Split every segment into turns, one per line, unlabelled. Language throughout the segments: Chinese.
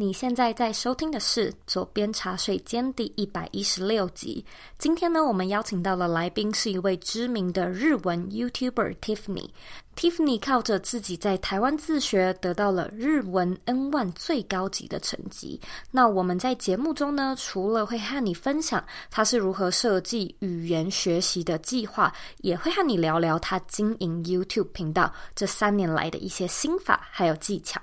你现在在收听的是《左边茶水间》第一百一十六集。今天呢，我们邀请到的来宾是一位知名的日文 YouTuber Tiffany。Tiffany 靠着自己在台湾自学，得到了日文 N1 最高级的成绩。那我们在节目中呢，除了会和你分享他是如何设计语言学习的计划，也会和你聊聊他经营 YouTube 频道这三年来的一些心法还有技巧。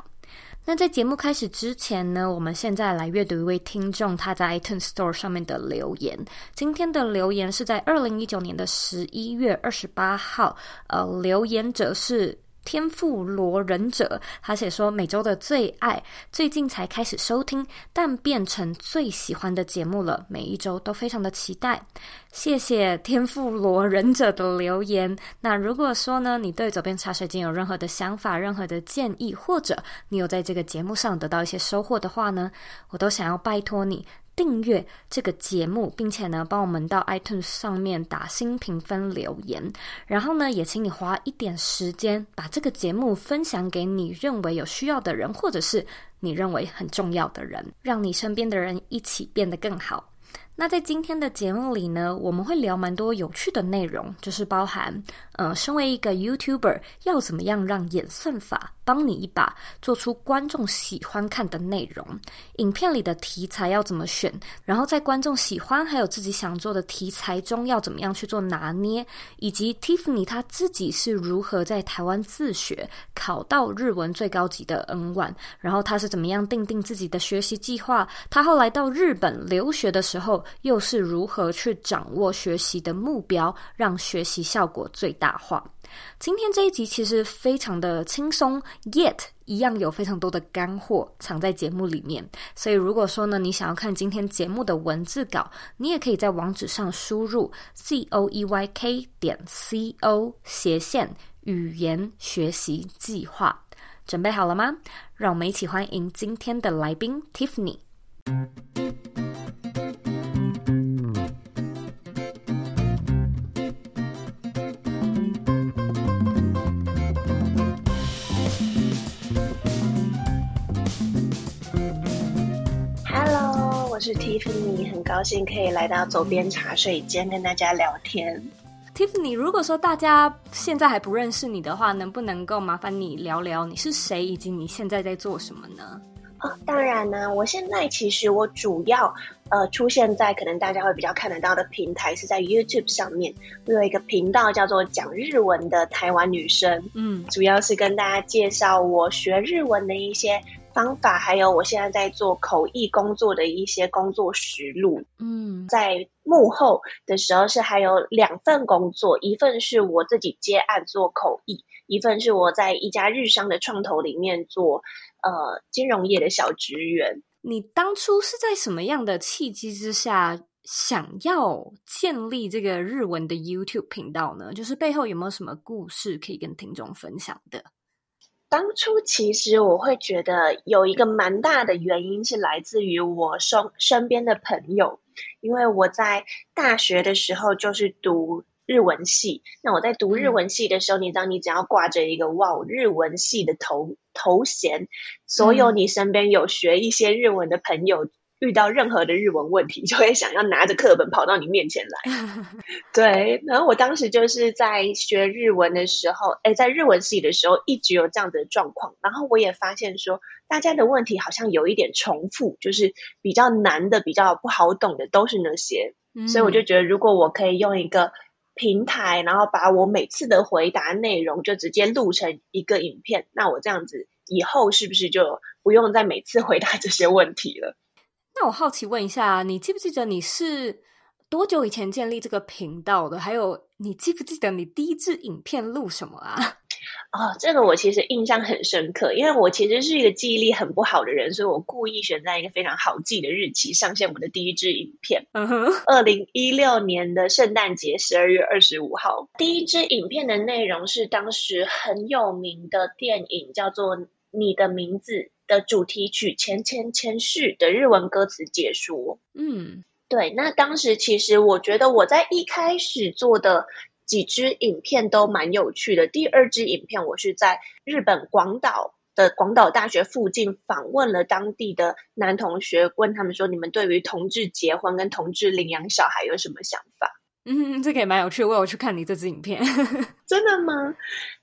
那在节目开始之前呢，我们现在来阅读一位听众他在 iTunes Store 上面的留言。今天的留言是在二零一九年的十一月二十八号，呃，留言者是。天妇罗忍者，他写说每周的最爱，最近才开始收听，但变成最喜欢的节目了。每一周都非常的期待。谢谢天妇罗忍者的留言。那如果说呢，你对左边茶水间有任何的想法、任何的建议，或者你有在这个节目上得到一些收获的话呢，我都想要拜托你。订阅这个节目，并且呢，帮我们到 iTunes 上面打新评分留言。然后呢，也请你花一点时间，把这个节目分享给你认为有需要的人，或者是你认为很重要的人，让你身边的人一起变得更好。那在今天的节目里呢，我们会聊蛮多有趣的内容，就是包含，呃，身为一个 YouTuber，要怎么样让演算法帮你一把，做出观众喜欢看的内容。影片里的题材要怎么选？然后在观众喜欢还有自己想做的题材中，要怎么样去做拿捏？以及 Tiffany 她自己是如何在台湾自学考到日文最高级的 N1，然后她是怎么样定定自己的学习计划？她后来到日本留学的时候，又是如何去掌握学习的目标，让学习效果最大大话？今天这一集其实非常的轻松，yet 一样有非常多的干货藏在节目里面。所以如果说呢，你想要看今天节目的文字稿，你也可以在网址上输入 z o e y k 点 c o 斜线语言学习计划。准备好了吗？让我们一起欢迎今天的来宾 Tiffany。
我是 Tiffany，很高兴可以来到周边茶水间跟大家聊天。
Tiffany，如果说大家现在还不认识你的话，能不能够麻烦你聊聊你是谁，以及你现在在做什么呢？
哦，当然呢，我现在其实我主要呃出现在可能大家会比较看得到的平台是在 YouTube 上面，我有一个频道叫做讲日文的台湾女生，嗯，主要是跟大家介绍我学日文的一些。方法，还有我现在在做口译工作的一些工作实录。嗯，在幕后的时候是还有两份工作，一份是我自己接案做口译，一份是我在一家日商的创投里面做呃金融业的小职员。
你当初是在什么样的契机之下想要建立这个日文的 YouTube 频道呢？就是背后有没有什么故事可以跟听众分享的？
当初其实我会觉得有一个蛮大的原因是来自于我身身边的朋友，因为我在大学的时候就是读日文系。那我在读日文系的时候，你知道，你只要挂着一个哇日文系的头头衔，所有你身边有学一些日文的朋友。遇到任何的日文问题，就会想要拿着课本跑到你面前来。对，然后我当时就是在学日文的时候，诶，在日文系的时候，一直有这样的状况。然后我也发现说，大家的问题好像有一点重复，就是比较难的、比较不好懂的都是那些。嗯。所以我就觉得，如果我可以用一个平台，然后把我每次的回答内容就直接录成一个影片，那我这样子以后是不是就不用再每次回答这些问题了？
那我好奇问一下，你记不记得你是多久以前建立这个频道的？还有，你记不记得你第一支影片录什么啊？
哦，这个我其实印象很深刻，因为我其实是一个记忆力很不好的人，所以我故意选在一个非常好记的日期上线我的第一支影片。嗯哼，二零一六年的圣诞节十二月二十五号，第一支影片的内容是当时很有名的电影，叫做《你的名字》的主题曲前前前世的日文歌词解说。嗯，对。那当时其实我觉得我在一开始做的几支影片都蛮有趣的。第二支影片我是在日本广岛的广岛大学附近访问了当地的男同学，问他们说：“你们对于同志结婚跟同志领养小孩有什么想法？”
嗯，这个也蛮有趣的。我有去看你这支影片，
真的吗？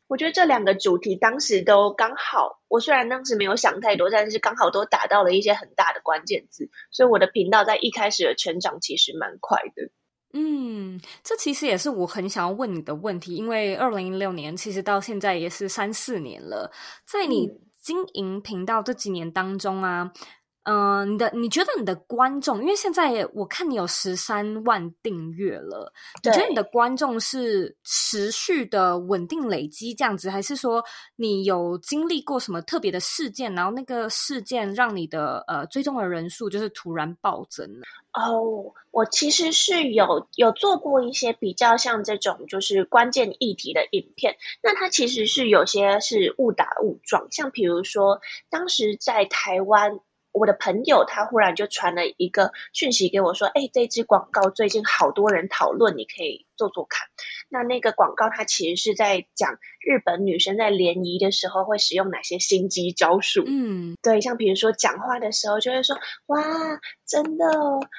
我觉得这两个主题当时都刚好，我虽然当时没有想太多，但是刚好都打到了一些很大的关键字，所以我的频道在一开始的成长其实蛮快的。
嗯，这其实也是我很想要问你的问题，因为二零一六年其实到现在也是三四年了，在你经营频道这几年当中啊。嗯、呃，你的你觉得你的观众，因为现在我看你有十三万订阅了，你觉得你的观众是持续的稳定累积这样子，还是说你有经历过什么特别的事件，然后那个事件让你的呃追踪的人数就是突然暴增呢？
哦，我其实是有有做过一些比较像这种就是关键议题的影片，那它其实是有些是误打误撞，像比如说当时在台湾。我的朋友他忽然就传了一个讯息给我，说：“哎，这支广告最近好多人讨论，你可以做做看。”那那个广告它其实是在讲日本女生在联谊的时候会使用哪些心机招数。嗯，对，像比如说讲话的时候就会说：“哇，真的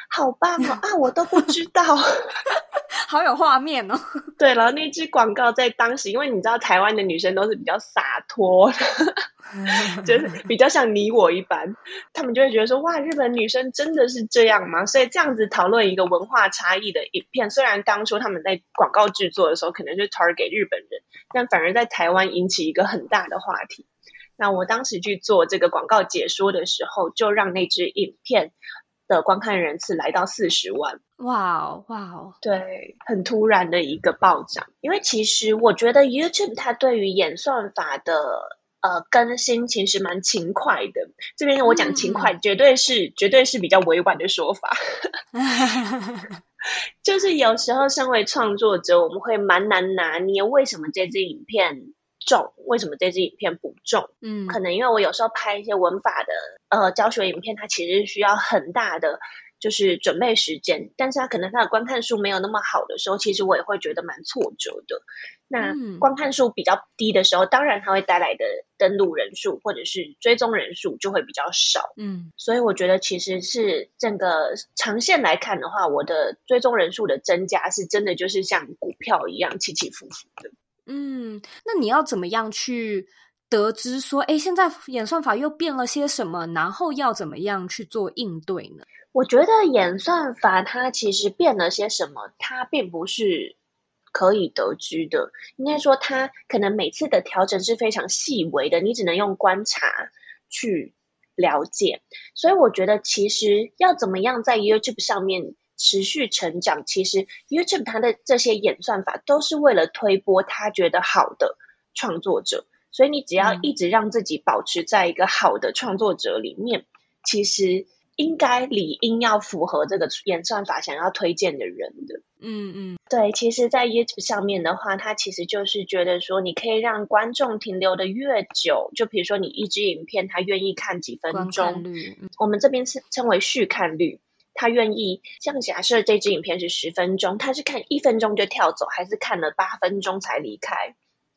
好棒哦！啊，我都不知道，
好有画面哦。”
对，然后那支广告在当时，因为你知道台湾的女生都是比较洒脱。就是比较像你我一般，他们就会觉得说，哇，日本女生真的是这样吗？所以这样子讨论一个文化差异的影片，虽然当初他们在广告制作的时候可能就 target 日本人，但反而在台湾引起一个很大的话题。那我当时去做这个广告解说的时候，就让那支影片的观看人次来到四十万。
哇哦，哇哦，
对，很突然的一个暴涨。因为其实我觉得 YouTube 它对于演算法的。呃，更新其实蛮勤快的。这边我讲勤快，绝对是、嗯、绝对是比较委婉的说法。就是有时候身为创作者，我们会蛮难拿捏，为什么这支影片中，为什么这支影片不中？嗯，可能因为我有时候拍一些文法的呃教学影片，它其实需要很大的就是准备时间，但是它可能它的观看数没有那么好的时候，其实我也会觉得蛮挫折的。那观看数比较低的时候，嗯、当然它会带来的登录人数或者是追踪人数就会比较少。嗯，所以我觉得其实是整个长线来看的话，我的追踪人数的增加是真的就是像股票一样起起伏伏的。
嗯，那你要怎么样去得知说，哎，现在演算法又变了些什么，然后要怎么样去做应对呢？
我觉得演算法它其实变了些什么，它并不是。可以得知的，应该说它可能每次的调整是非常细微的，你只能用观察去了解。所以我觉得，其实要怎么样在 YouTube 上面持续成长，其实 YouTube 它的这些演算法都是为了推播他觉得好的创作者。所以你只要一直让自己保持在一个好的创作者里面，嗯、其实。应该理应要符合这个演算法想要推荐的人的，嗯嗯，对。其实，在 YouTube 上面的话，它其实就是觉得说，你可以让观众停留的越久，就比如说你一支影片，他愿意看几分钟，嗯我们这边是称为续看率，他愿意像假设这支影片是十分钟，他是看一分钟就跳走，还是看了八分钟才离开，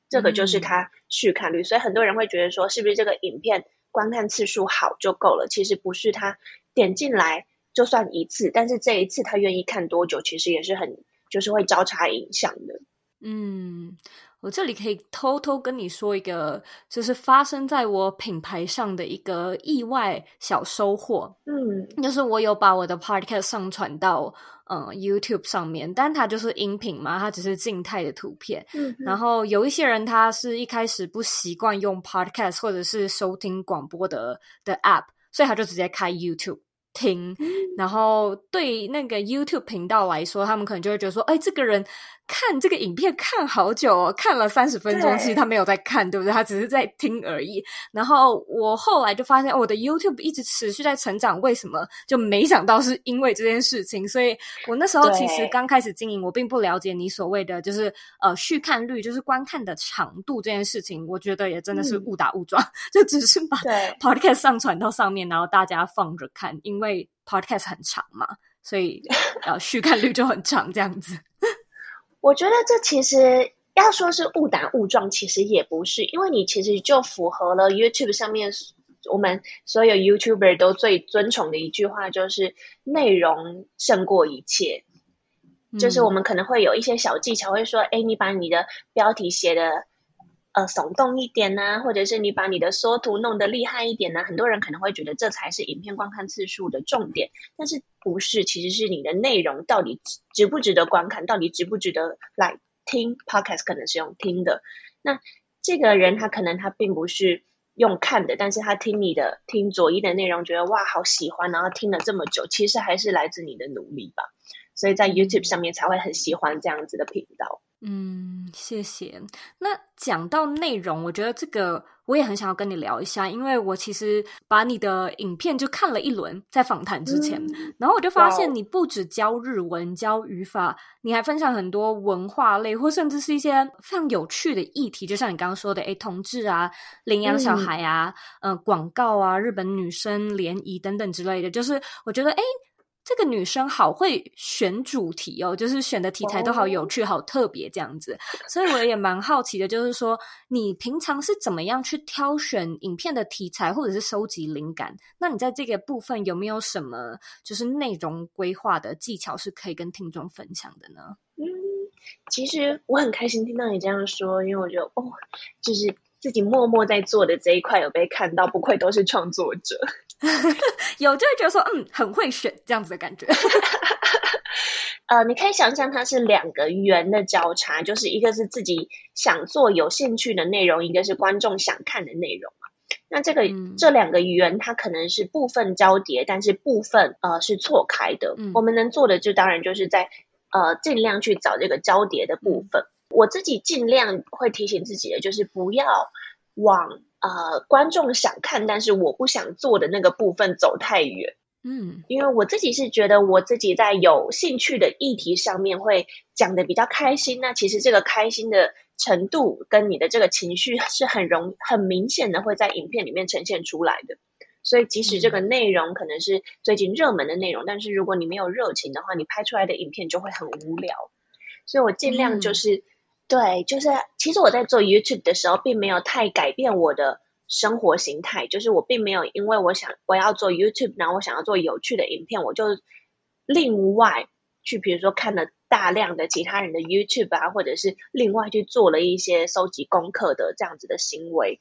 这个就是他续看率。嗯、所以很多人会觉得说，是不是这个影片观看次数好就够了？其实不是，他。点进来就算一次，但是这一次他愿意看多久，其实也是很就是会交叉影响的。
嗯，我这里可以偷偷跟你说一个，就是发生在我品牌上的一个意外小收获。嗯，就是我有把我的 podcast 上传到嗯 YouTube 上面，但它就是音频嘛，它只是静态的图片。嗯，然后有一些人他是一开始不习惯用 podcast 或者是收听广播的的 app，所以他就直接开 YouTube。听，然后对那个 YouTube 频道来说，他们可能就会觉得说，哎，这个人。看这个影片看好久哦，看了三十分钟，其实他没有在看，对不对？他只是在听而已。然后我后来就发现，我的 YouTube 一直持续在成长，为什么？就没想到是因为这件事情。所以我那时候其实刚开始经营，我并不了解你所谓的就是呃续看率，就是观看的长度这件事情。我觉得也真的是误打误撞，嗯、就只是把 Podcast 上传到上面，然后大家放着看，因为 Podcast 很长嘛，所以呃续看率就很长这样子。
我觉得这其实要说是误打误撞，其实也不是，因为你其实就符合了 YouTube 上面我们所有 YouTuber 都最尊崇的一句话，就是内容胜过一切。嗯、就是我们可能会有一些小技巧，会说，哎，你把你的标题写的呃耸动一点呢、啊，或者是你把你的缩图弄得厉害一点呢、啊，很多人可能会觉得这才是影片观看次数的重点，但是不是，其实是你的内容到底值不值得观看，到底值不值得来听 Podcast，可能是用听的。那这个人他可能他并不是用看的，但是他听你的听佐伊的内容，觉得哇好喜欢，然后听了这么久，其实还是来自你的努力吧。所以在 YouTube 上面才会很喜欢这样子的频道。
嗯，谢谢。那讲到内容，我觉得这个我也很想要跟你聊一下，因为我其实把你的影片就看了一轮，在访谈之前，嗯、然后我就发现你不只教日文、教语法，你还分享很多文化类，或甚至是一些非常有趣的议题，就像你刚刚说的，诶，同志啊，领养小孩啊，嗯、呃，广告啊，日本女生联谊等等之类的，就是我觉得，诶。这个女生好会选主题哦，就是选的题材都好有趣、好特别这样子，所以我也蛮好奇的，就是说你平常是怎么样去挑选影片的题材，或者是收集灵感？那你在这个部分有没有什么就是内容规划的技巧是可以跟听众分享的呢？
嗯，其实我很开心听到你这样说，因为我觉得哦，就是自己默默在做的这一块有被看到，不愧都是创作者。
有就会觉得说，嗯，很会选这样子的感觉。
呃，你可以想象它是两个圆的交叉，就是一个是自己想做有兴趣的内容，一个是观众想看的内容嘛。那这个、嗯、这两个圆，它可能是部分交叠，但是部分呃是错开的。嗯、我们能做的就当然就是在呃尽量去找这个交叠的部分。嗯、我自己尽量会提醒自己的就是不要往。呃，观众想看，但是我不想做的那个部分走太远，嗯，因为我自己是觉得我自己在有兴趣的议题上面会讲的比较开心，那其实这个开心的程度跟你的这个情绪是很容很明显的会在影片里面呈现出来的，所以即使这个内容可能是最近热门的内容，嗯，但是如果你没有热情的话，你拍出来的影片就会很无聊，所以我尽量就是。对，就是其实我在做 YouTube 的时候，并没有太改变我的生活形态。就是我并没有因为我想我要做 YouTube，然后我想要做有趣的影片，我就另外去，比如说看了大量的其他人的 YouTube 啊，或者是另外去做了一些收集功课的这样子的行为，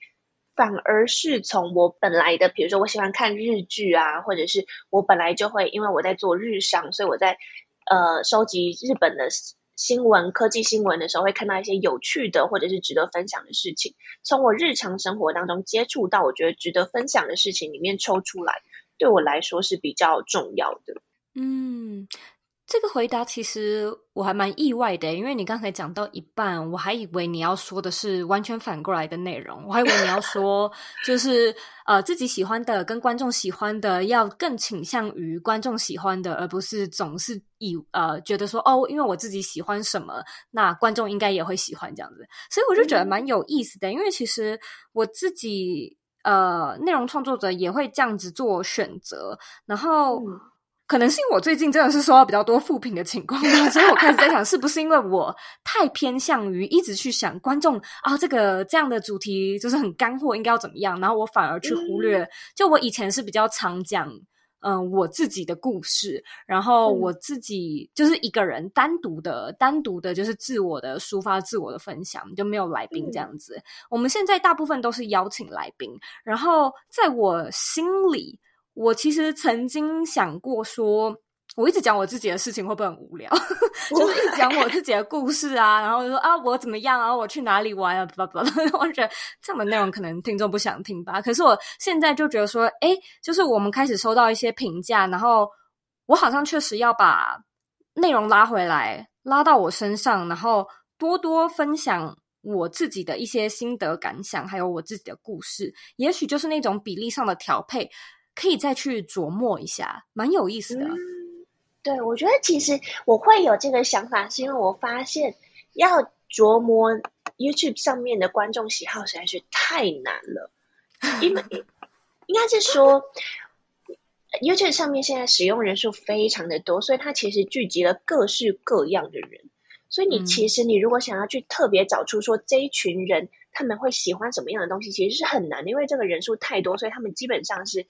反而是从我本来的，比如说我喜欢看日剧啊，或者是我本来就会因为我在做日商，所以我在呃收集日本的。新闻、科技新闻的时候，会看到一些有趣的或者是值得分享的事情。从我日常生活当中接触到，我觉得值得分享的事情里面抽出来，对我来说是比较重要的。
嗯。这个回答其实我还蛮意外的，因为你刚才讲到一半，我还以为你要说的是完全反过来的内容，我还以为你要说就是呃自己喜欢的跟观众喜欢的要更倾向于观众喜欢的，而不是总是以呃觉得说哦，因为我自己喜欢什么，那观众应该也会喜欢这样子，所以我就觉得蛮有意思的，嗯、因为其实我自己呃内容创作者也会这样子做选择，然后。嗯可能是因为我最近真的是收到比较多负评的情况，所以我开始在想，是不是因为我太偏向于一直去想观众啊，这个这样的主题就是很干货，应该要怎么样，然后我反而去忽略。嗯、就我以前是比较常讲，嗯、呃，我自己的故事，然后我自己就是一个人单独的、单独的，就是自我的抒发、自我的分享，就没有来宾这样子。嗯、我们现在大部分都是邀请来宾，然后在我心里。我其实曾经想过说，我一直讲我自己的事情会不会很无聊？就是一直讲我自己的故事啊，然后就说啊我怎么样啊，我去哪里玩啊，巴拉巴拉。我觉得这样的内容可能听众不想听吧。可是我现在就觉得说，哎，就是我们开始收到一些评价，然后我好像确实要把内容拉回来，拉到我身上，然后多多分享我自己的一些心得感想，还有我自己的故事，也许就是那种比例上的调配。可以再去琢磨一下，蛮有意思的。嗯，
对，我觉得其实我会有这个想法，是因为我发现要琢磨 YouTube 上面的观众喜好实在是太难了。因为 应该是说 YouTube 上面现在使用人数非常的多，所以它其实聚集了各式各样的人。所以你其实你如果想要去特别找出说这一群人他们会喜欢什么样的东西，其实是很难的，因为这个人数太多，所以他们基本上是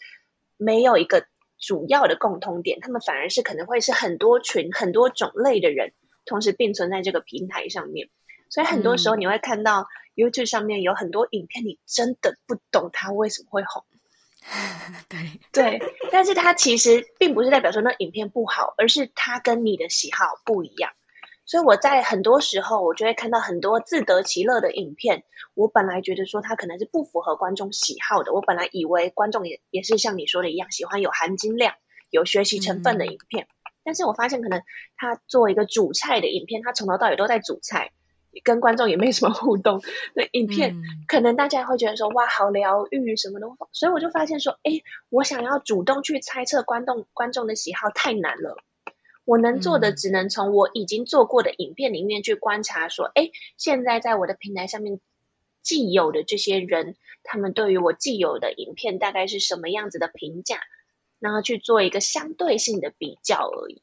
没有一个主要的共通点，他们反而是可能会是很多群很多种类的人同时并存在这个平台上面。所以很多时候你会看到 YouTube 上面有很多影片，你真的不懂它为什么会红。
对
对，但是它其实并不是代表说那影片不好，而是它跟你的喜好不一样。所以我在很多时候，我就会看到很多自得其乐的影片。我本来觉得说它可能是不符合观众喜好的，我本来以为观众也也是像你说的一样，喜欢有含金量、有学习成分的影片。嗯、但是我发现，可能他做一个主菜的影片，他从头到尾都在主菜。跟观众也没什么互动，那影片、嗯、可能大家会觉得说哇，好疗愈什么的，所以我就发现说，哎，我想要主动去猜测观众观众的喜好太难了。我能做的只能从我已经做过的影片里面去观察，说，哎，现在在我的平台上面既有的这些人，他们对于我既有的影片大概是什么样子的评价，然后去做一个相对性的比较而已。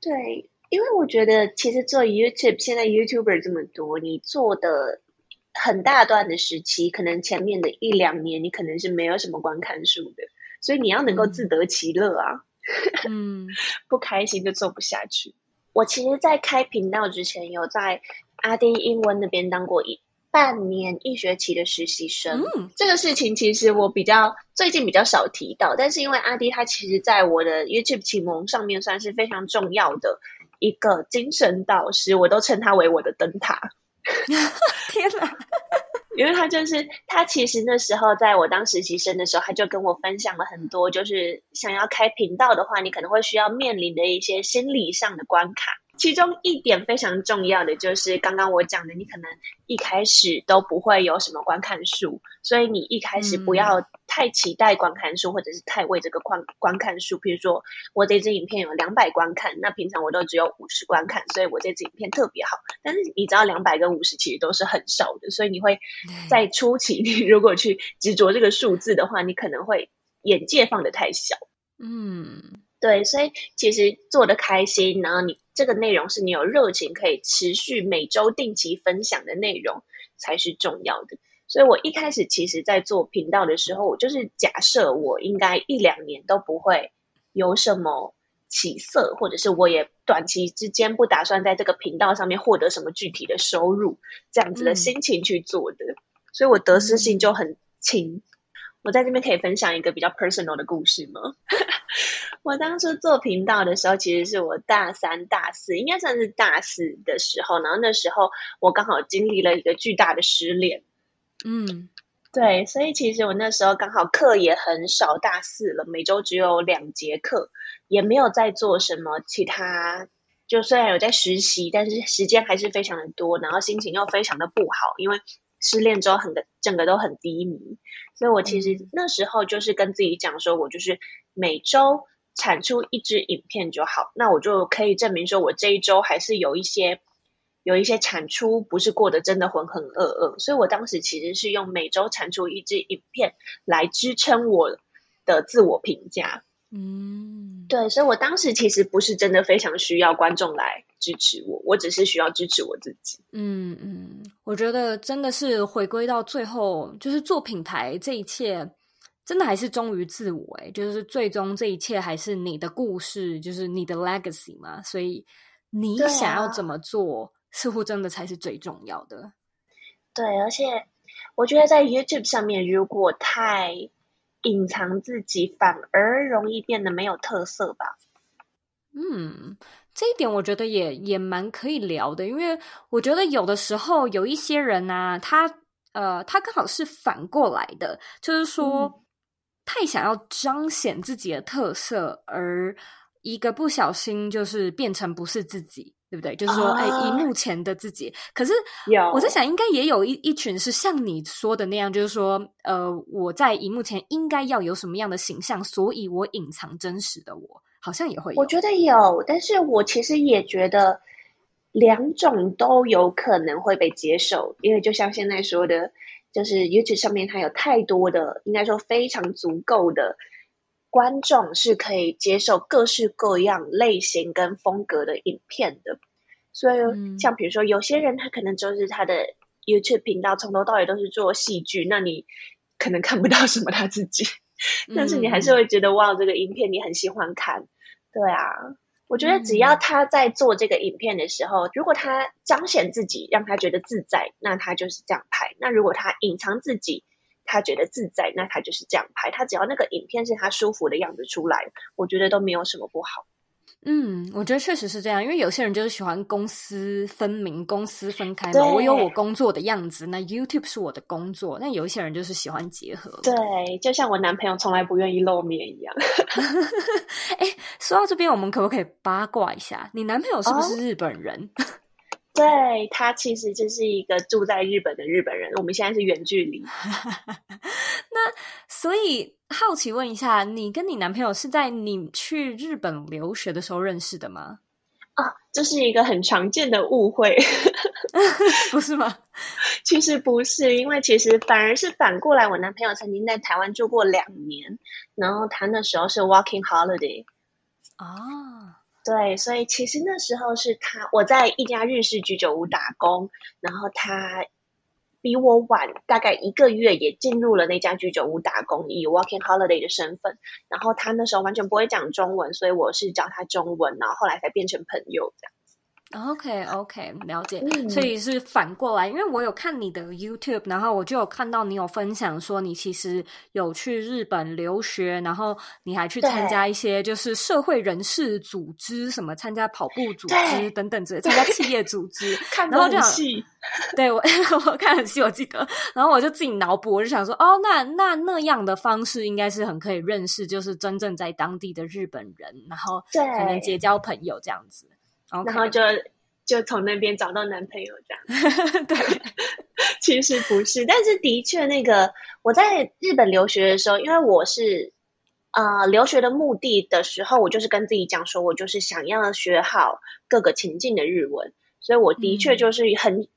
对。因为我觉得，其实做 YouTube，现在 YouTuber 这么多，你做的很大段的时期，可能前面的一两年，你可能是没有什么观看数的，所以你要能够自得其乐啊，
嗯，
不开心就做不下去。我其实，在开频道之前，有在阿丁英文那边当过一半年一学期的实习生，嗯，这个事情其实我比较最近比较少提到，但是因为阿迪他其实在我的 YouTube 启蒙上面算是非常重要的。一个精神导师，我都称他为我的灯塔。
天哪！
因为他就是他，其实那时候在我当实习生的时候，他就跟我分享了很多，就是想要开频道的话，你可能会需要面临的一些心理上的关卡。其中一点非常重要的就是刚刚我讲的，你可能一开始都不会有什么观看数，所以你一开始不要太期待观看数，或者是太为这个观观看数。比如说我这支影片有两百观看，那平常我都只有五十观看，所以我这支影片特别好。但是你知道两百跟五十其实都是很少的，所以你会在初期，你如果去执着这个数字的话，你可能会眼界放得太小。
嗯。
对，所以其实做的开心，然后你这个内容是你有热情可以持续每周定期分享的内容才是重要的。所以我一开始其实，在做频道的时候，我就是假设我应该一两年都不会有什么起色，或者是我也短期之间不打算在这个频道上面获得什么具体的收入，这样子的心情去做的。嗯、所以我得失心就很轻。我在这边可以分享一个比较 personal 的故事吗？我当初做频道的时候，其实是我大三、大四，应该算是大四的时候。然后那时候我刚好经历了一个巨大的失恋。
嗯，
对，所以其实我那时候刚好课也很少，大四了，每周只有两节课，也没有在做什么其他。就虽然有在实习，但是时间还是非常的多，然后心情又非常的不好，因为失恋之后很个整个都很低迷。所以我其实那时候就是跟自己讲说，我就是每周。产出一支影片就好，那我就可以证明说，我这一周还是有一些有一些产出，不是过得真的浑浑噩噩。所以我当时其实是用每周产出一支影片来支撑我的自我评价。
嗯，
对，所以我当时其实不是真的非常需要观众来支持我，我只是需要支持我自己。
嗯嗯，我觉得真的是回归到最后，就是做品牌这一切。真的还是忠于自我诶，就是最终这一切还是你的故事，就是你的 legacy 嘛。所以你想要怎么做，啊、似乎真的才是最重要的。
对，而且我觉得在 YouTube 上面，如果太隐藏自己，反而容易变得没有特色吧。
嗯，这一点我觉得也也蛮可以聊的，因为我觉得有的时候有一些人啊，他呃，他刚好是反过来的，就是说。嗯太想要彰显自己的特色，而一个不小心就是变成不是自己，对不对？就是说，哎，荧幕前的自己。可是我在想，应该也有一一群是像你说的那样，就是说，呃，我在荧幕前应该要有什么样的形象，所以我隐藏真实的我，好像也会有。
我觉得有，但是我其实也觉得两种都有可能会被接受，因为就像现在说的。就是 YouTube 上面它有太多的，应该说非常足够的观众是可以接受各式各样类型跟风格的影片的，所以像比如说有些人他可能就是他的 YouTube 频道从头到尾都是做戏剧，那你可能看不到什么他自己，但是你还是会觉得哇，这个影片你很喜欢看，对啊。我觉得只要他在做这个影片的时候，嗯、如果他彰显自己，让他觉得自在，那他就是这样拍；那如果他隐藏自己，他觉得自在，那他就是这样拍。他只要那个影片是他舒服的样子出来，我觉得都没有什么不好。
嗯，我觉得确实是这样，因为有些人就是喜欢公私分明、公私分开嘛。我有我工作的样子，那 YouTube 是我的工作。那有一些人就是喜欢结合。
对，就像我男朋友从来不愿意露面一样。
哎、欸，说到这边，我们可不可以八卦一下？你男朋友是不是日本人？哦、
对，他其实就是一个住在日本的日本人。我们现在是远距离。
那所以。好奇问一下，你跟你男朋友是在你去日本留学的时候认识的吗？
啊，这是一个很常见的误会，
不是吗？
其实不是，因为其实反而是反过来，我男朋友曾经在台湾住过两年，然后他那时候是 working holiday
啊，
对，所以其实那时候是他我在一家日式居酒屋打工，然后他。比我晚大概一个月，也进入了那家居酒屋打工，以 working holiday 的身份。然后他那时候完全不会讲中文，所以我是教他中文，然后后来才变成朋友这样。
OK OK，了解。嗯，所以是反过来，因为我有看你的 YouTube，然后我就有看到你有分享说你其实有去日本留学，然后你还去参加一些就是社会人士组织，什么参加跑步组织等等之类，参加企业组织。
看得很细，
对我 我看很细，我记得。然后我就自己脑补，我就想说，哦，那那那样的方式应该是很可以认识，就是真正在当地的日本人，然后可能结交朋友这样子。
然后就就从那边找到男朋友这
样，对，
其实不是，但是的确那个我在日本留学的时候，因为我是呃留学的目的的时候，我就是跟自己讲说，我就是想要学好各个情境的日文，所以我的确就是很、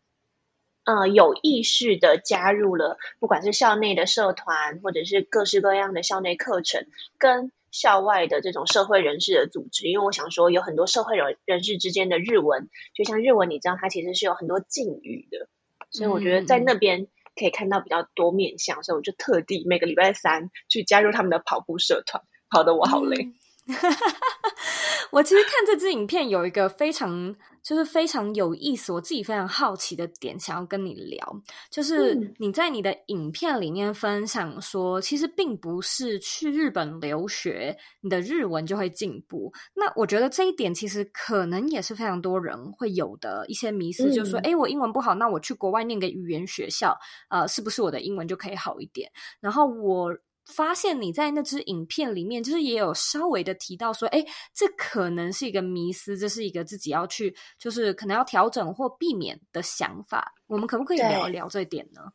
嗯、呃有意识的加入了，不管是校内的社团，或者是各式各样的校内课程，跟。校外的这种社会人士的组织，因为我想说，有很多社会人人士之间的日文，就像日文，你知道它其实是有很多敬语的，所以我觉得在那边可以看到比较多面向，所以我就特地每个礼拜三去加入他们的跑步社团，跑得我好累。
我其实看这支影片有一个非常。就是非常有意思，我自己非常好奇的点，想要跟你聊，就是你在你的影片里面分享说，其实并不是去日本留学，你的日文就会进步。那我觉得这一点其实可能也是非常多人会有的一些迷思，就是说，哎，我英文不好，那我去国外念个语言学校，呃，是不是我的英文就可以好一点？然后我。发现你在那支影片里面，就是也有稍微的提到说，哎，这可能是一个迷思，这是一个自己要去，就是可能要调整或避免的想法。我们可不可以聊一聊这一点呢？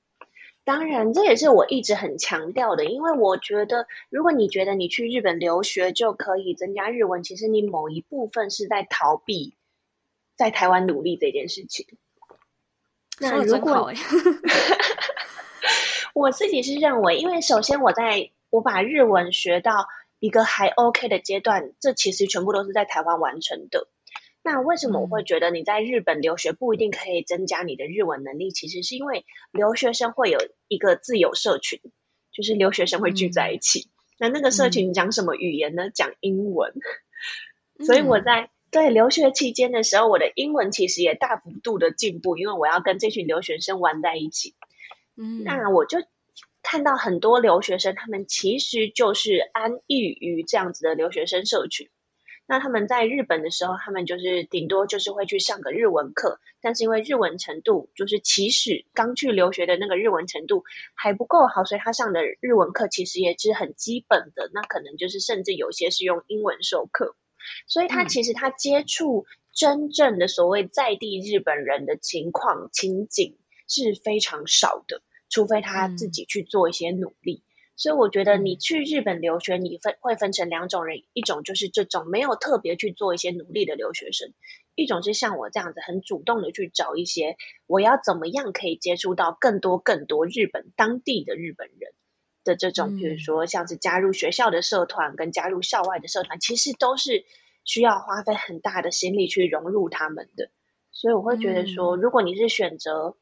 当然，这也是我一直很强调的，因为我觉得，如果你觉得你去日本留学就可以增加日文，其实你某一部分是在逃避在台湾努力这件事情。
那如果
我自己是认为，因为首先我在我把日文学到一个还 OK 的阶段，这其实全部都是在台湾完成的。那为什么我会觉得你在日本留学不一定可以增加你的日文能力？其实是因为留学生会有一个自由社群，就是留学生会聚在一起。嗯、那那个社群讲什么语言呢？讲英文。所以我在对留学期间的时候，我的英文其实也大幅度的进步，因为我要跟这群留学生玩在一起。嗯，那我就看到很多留学生，他们其实就是安逸于这样子的留学生社群。那他们在日本的时候，他们就是顶多就是会去上个日文课，但是因为日文程度就是起始刚去留学的那个日文程度还不够好，所以他上的日文课其实也是很基本的。那可能就是甚至有些是用英文授课，所以他其实他接触真正的所谓在地日本人的情况情景。是非常少的，除非他自己去做一些努力。嗯、所以我觉得你去日本留学，你分会分成两种人，一种就是这种没有特别去做一些努力的留学生，一种是像我这样子很主动的去找一些我要怎么样可以接触到更多更多日本当地的日本人的这种，比如说像是加入学校的社团跟加入校外的社团，其实都是需要花费很大的心力去融入他们的。所以我会觉得说，如果你是选择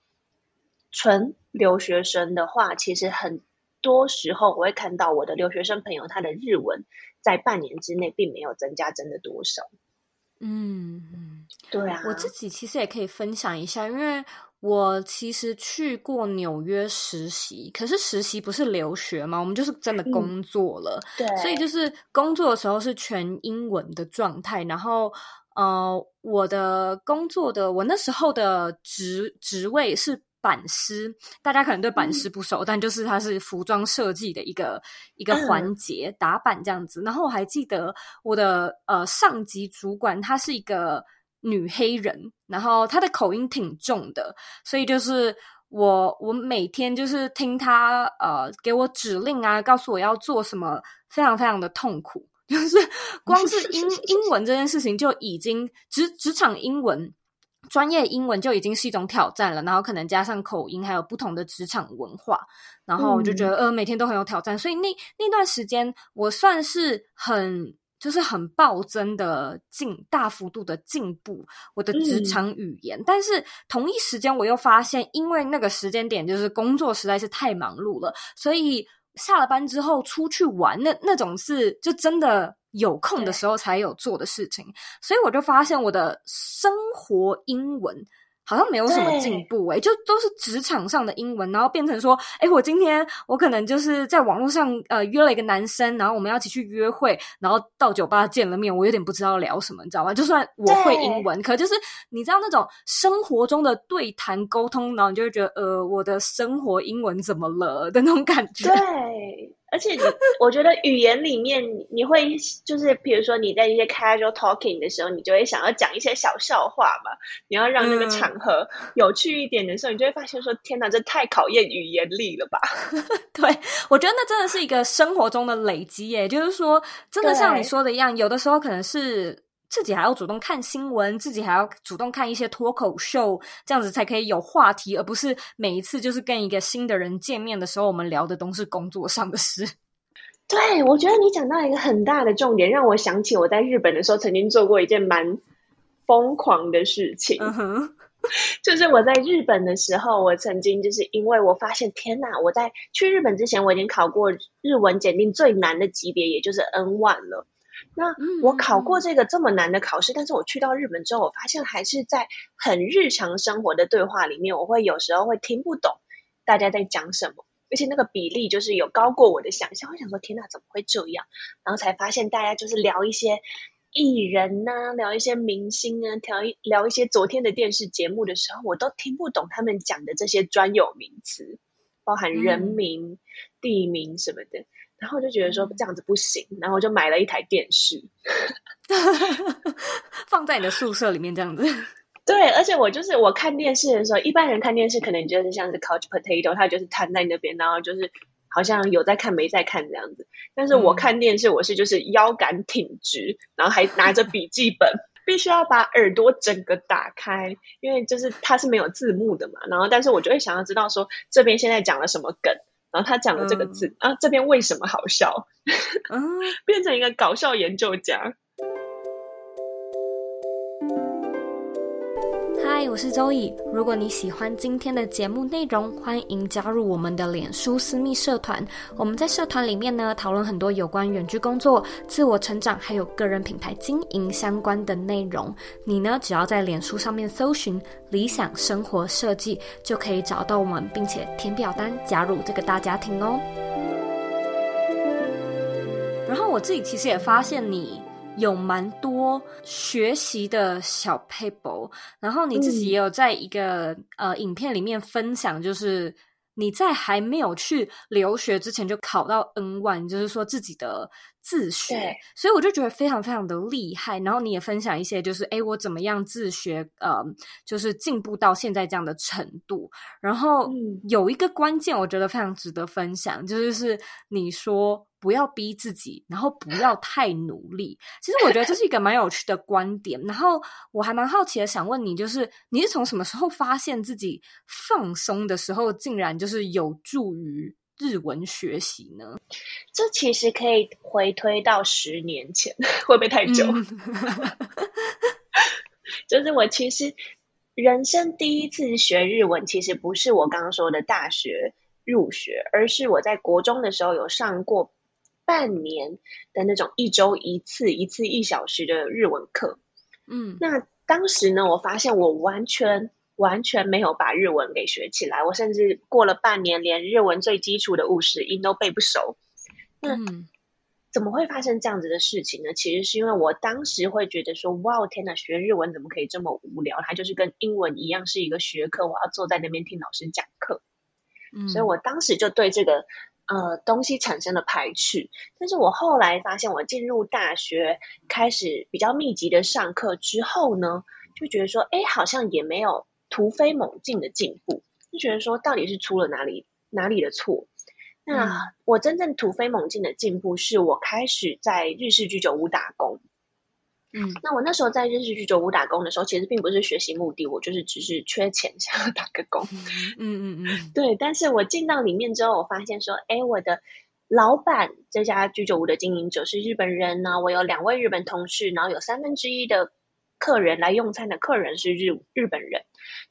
纯留学生的话，其实很多时候我会看到我的留学生朋友他的日文在半年之内并没有增加真的多少。
嗯嗯，
对啊，
我自己其实也可以分享一下，因为我其实去过纽约实习，可是实习不是留学嘛，我们就是真的工作了，
嗯、对，
所以就是工作的时候是全英文的状态，然后呃，我的工作的我那时候的职职位是。版师，大家可能对版师不熟，嗯、但就是它是服装设计的一个一个环节，嗯、打版这样子。然后我还记得我的呃上级主管，她是一个女黑人，然后她的口音挺重的，所以就是我我每天就是听她呃给我指令啊，告诉我要做什么，非常非常的痛苦，就是光是英英文这件事情就已经职职场英文。专业英文就已经是一种挑战了，然后可能加上口音，还有不同的职场文化，然后我就觉得、嗯、呃，每天都很有挑战。所以那那段时间，我算是很就是很暴增的进大幅度的进步我的职场语言。嗯、但是同一时间，我又发现，因为那个时间点就是工作实在是太忙碌了，所以下了班之后出去玩，那那种是就真的。有空的时候才有做的事情，所以我就发现我的生活英文好像没有什么进步诶、欸、就都是职场上的英文，然后变成说，哎，我今天我可能就是在网络上呃约了一个男生，然后我们要一起去约会，然后到酒吧见了面，我有点不知道聊什么，你知道吗？就算我会英文，对可就是你知道那种生活中的对谈沟通，然后你就会觉得呃，我的生活英文怎么了的那种感觉。
对。而且你，我觉得语言里面你会就是，比如说你在一些 casual talking 的时候，你就会想要讲一些小笑话嘛。你要让那个场合有趣一点的时候，嗯、你就会发现说：“天哪，这太考验语言力了吧？”
对，我觉得那真的是一个生活中的累积耶。就是说，真的像你说的一样，有的时候可能是。自己还要主动看新闻，自己还要主动看一些脱口秀，这样子才可以有话题，而不是每一次就是跟一个新的人见面的时候，我们聊的都是工作上的事。
对，我觉得你讲到一个很大的重点，让我想起我在日本的时候曾经做过一件蛮疯狂的事情。嗯哼，就是我在日本的时候，我曾经就是因为我发现，天哪！我在去日本之前，我已经考过日文检定最难的级别，也就是 N one 了。那我考过这个这么难的考试，嗯、但是我去到日本之后，我发现还是在很日常生活的对话里面，我会有时候会听不懂大家在讲什么，而且那个比例就是有高过我的想象。我想说，天哪，怎么会这样？然后才发现大家就是聊一些艺人呐、啊，聊一些明星啊，聊一聊一些昨天的电视节目的时候，我都听不懂他们讲的这些专有名词，包含人名、嗯、地名什么的。然后我就觉得说这样子不行，然后我就买了一台电视，
放在你的宿舍里面这样子。
对，而且我就是我看电视的时候，一般人看电视可能就是像是 couch potato，他就是瘫在那边，然后就是好像有在看没在看这样子。但是我看电视，我是就是腰杆挺直，然后还拿着笔记本，必须要把耳朵整个打开，因为就是它是没有字幕的嘛。然后，但是我就会想要知道说这边现在讲了什么梗。然后他讲了这个字、嗯、啊，这边为什么好笑？嗯，变成一个搞笑研究家。
我是周乙。如果你喜欢今天的节目内容，欢迎加入我们的脸书私密社团。我们在社团里面呢，讨论很多有关远距工作、自我成长，还有个人品牌经营相关的内容。你呢，只要在脸书上面搜寻“理想生活设计”，就可以找到我们，并且填表单加入这个大家庭哦。然后我自己其实也发现你。有蛮多学习的小 paper，，然后你自己也有在一个、呃影片里面分享，就是你在还没有去留学之前就考到 N one，就是说自己的自学，所以我就觉得非常非常的厉害。然后你也分享一些，就是诶我怎么样自学，呃，就是进步到现在这样的程度。然后有一个关键，我觉得非常值得分享，就是是你说。不要逼自己，然后不要太努力。其实我觉得这是一个蛮有趣的观点。然后我还蛮好奇的，想问你，就是你是从什么时候发现自己放松的时候，竟然就是有助于日文学习呢？
这其实可以回推到十年前，会不会太久？嗯、就是我其实人生第一次学日文，其实不是我刚刚说的大学入学，而是我在国中的时候有上过半年的那种一周一次、一次一小时的日文课。
嗯，
那当时呢，我发现我完全完全没有把日文给学起来，我甚至过了半年，连日文最基础的五十音都背不熟。那、嗯怎么会发生这样子的事情呢？其实是因为我当时会觉得说，哇，天哪，学日文怎么可以这么无聊？它就是跟英文一样是一个学科，我要坐在那边听老师讲课。嗯，所以我当时就对这个呃东西产生了排斥。但是我后来发现，我进入大学开始比较密集的上课之后呢，就觉得说，哎，好像也没有突飞猛进的进步，就觉得说，到底是出了哪里哪里的错？那我真正突飞猛进的进步，是我开始在日式居酒屋打工。
嗯，
那我那时候在日式居酒屋打工的时候，其实并不是学习目的，我就是只是缺钱，想要打个工。
嗯嗯嗯，
对。但是我进到里面之后，我发现说，哎，我的老板这家居酒屋的经营者是日本人呢，我有两位日本同事，然后有三分之一的客人来用餐的客人是日日本人。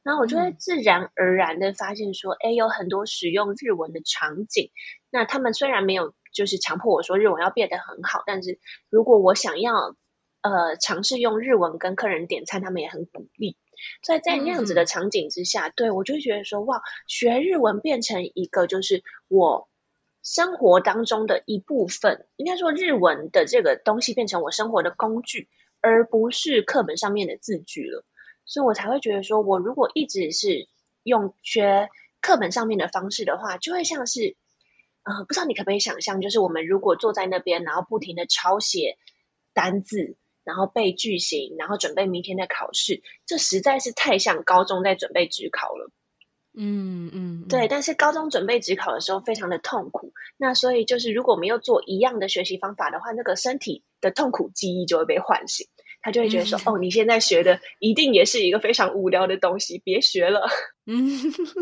然后我就会自然而然的发现说，哎、嗯，有很多使用日文的场景。那他们虽然没有就是强迫我说日文要变得很好，但是如果我想要呃尝试用日文跟客人点餐，他们也很鼓励。所以在那样子的场景之下，嗯、对我就会觉得说，哇，学日文变成一个就是我生活当中的一部分。应该说，日文的这个东西变成我生活的工具，而不是课本上面的字句了。所以我才会觉得说，我如果一直是用学课本上面的方式的话，就会像是，呃，不知道你可不可以想象，就是我们如果坐在那边，然后不停的抄写单字，然后背句型，然后准备明天的考试，这实在是太像高中在准备职考了。
嗯嗯，
对。但是高中准备职考的时候非常的痛苦，那所以就是如果没有做一样的学习方法的话，那个身体的痛苦记忆就会被唤醒。他就会觉得说，嗯、哦，你现在学的一定也是一个非常无聊的东西，别学了。
嗯，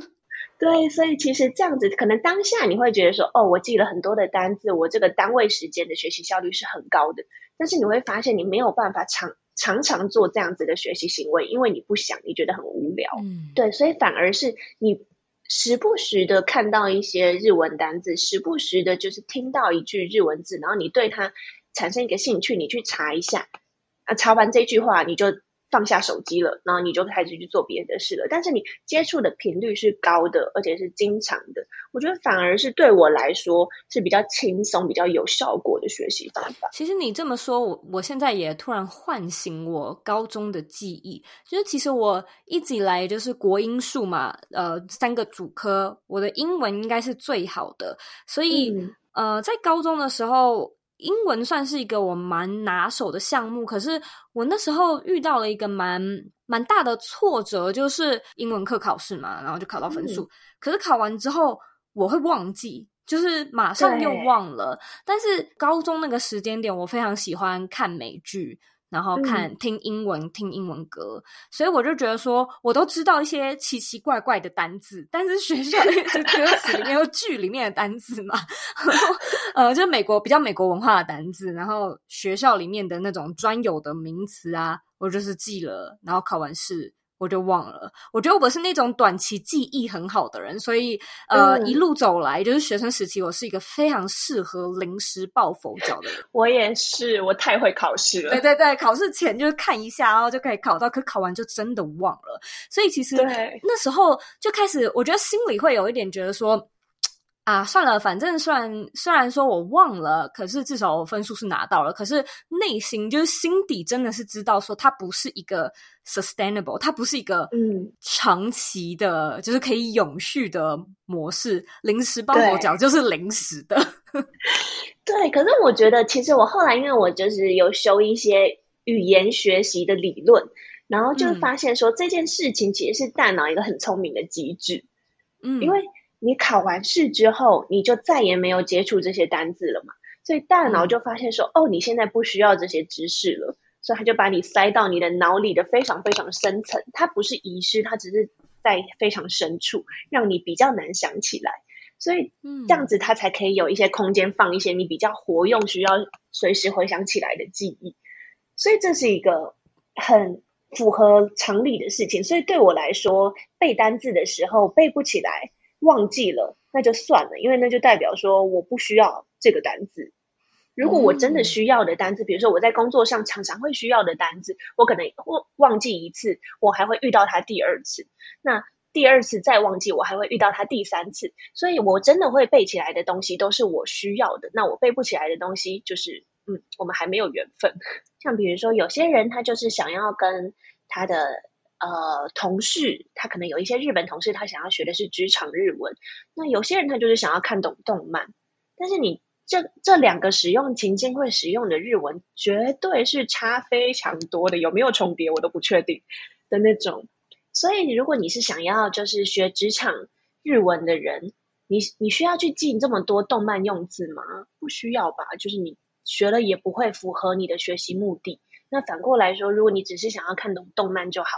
对，所以其实这样子，可能当下你会觉得说，哦，我记了很多的单字，我这个单位时间的学习效率是很高的。但是你会发现，你没有办法常常常做这样子的学习行为，因为你不想，你觉得很无聊。
嗯，
对，所以反而是你时不时的看到一些日文单字，时不时的就是听到一句日文字，然后你对它产生一个兴趣，你去查一下。啊，查完这句话，你就放下手机了，然后你就开始去做别的事了。但是你接触的频率是高的，而且是经常的。我觉得反而是对我来说是比较轻松、比较有效果的学习方法。
其实你这么说，我我现在也突然唤醒我高中的记忆。就是其实我一直以来就是国英数嘛，呃，三个主科，我的英文应该是最好的，所以、嗯、呃，在高中的时候。英文算是一个我蛮拿手的项目，可是我那时候遇到了一个蛮蛮大的挫折，就是英文课考试嘛，然后就考到分数，嗯、可是考完之后我会忘记，就是马上又忘了。但是高中那个时间点，我非常喜欢看美剧。然后看听英文，嗯、听英文歌，所以我就觉得说，我都知道一些奇奇怪怪的单字，但是学校里面的歌词里面有剧里面的单字嘛，然后呃，就是美国比较美国文化的单字，然后学校里面的那种专有的名词啊，我就是记了，然后考完试。我就忘了，我觉得我是那种短期记忆很好的人，所以呃，嗯、一路走来就是学生时期，我是一个非常适合临时抱佛脚的人。
我也是，我太会考试了。
对对对，考试前就是看一下，然后就可以考到，可考完就真的忘了。所以其实那时候就开始，我觉得心里会有一点觉得说。啊，算了，反正虽然虽然说我忘了，可是至少我分数是拿到了。可是内心就是心底真的是知道说它不是一个 sustainable，它不是一个嗯长期的，嗯、就是可以永续的模式。临时抱佛脚就是临时的。
对，可是我觉得其实我后来因为我就是有修一些语言学习的理论，然后就发现说、嗯、这件事情其实是大脑一个很聪明的机制。嗯，因为。你考完试之后，你就再也没有接触这些单字了嘛？所以大脑就发现说，嗯、哦，你现在不需要这些知识了，所以他就把你塞到你的脑里的非常非常深层。它不是遗失，它只是在非常深处，让你比较难想起来。所以这样子，它才可以有一些空间放一些你比较活用、需要随时回想起来的记忆。所以这是一个很符合常理的事情。所以对我来说，背单字的时候背不起来，忘记了，那就算了，因为那就代表说我不需要这个单字。如果我真的需要的单字，比如说我在工作上常常会需要的单字，我可能忘忘记一次，我还会遇到它第二次。那第二次再忘记，我还会遇到它第三次。所以我真的会背起来的东西都是我需要的。那我背不起来的东西，就是嗯，我们还没有缘分。像比如说，有些人他就是想要跟他的呃同事，他可能有一些日本同事，他想要学的是职场日文。那有些人他就是想要看懂动漫，但是你。这这两个使用情境会使用的日文，绝对是差非常多的，有没有重叠我都不确定的那种。所以，如果你是想要就是学职场日文的人，你你需要去记这么多动漫用字吗？不需要吧，就是你学了也不会符合你的学习目的。那反过来说，如果你只是想要看懂动漫就好，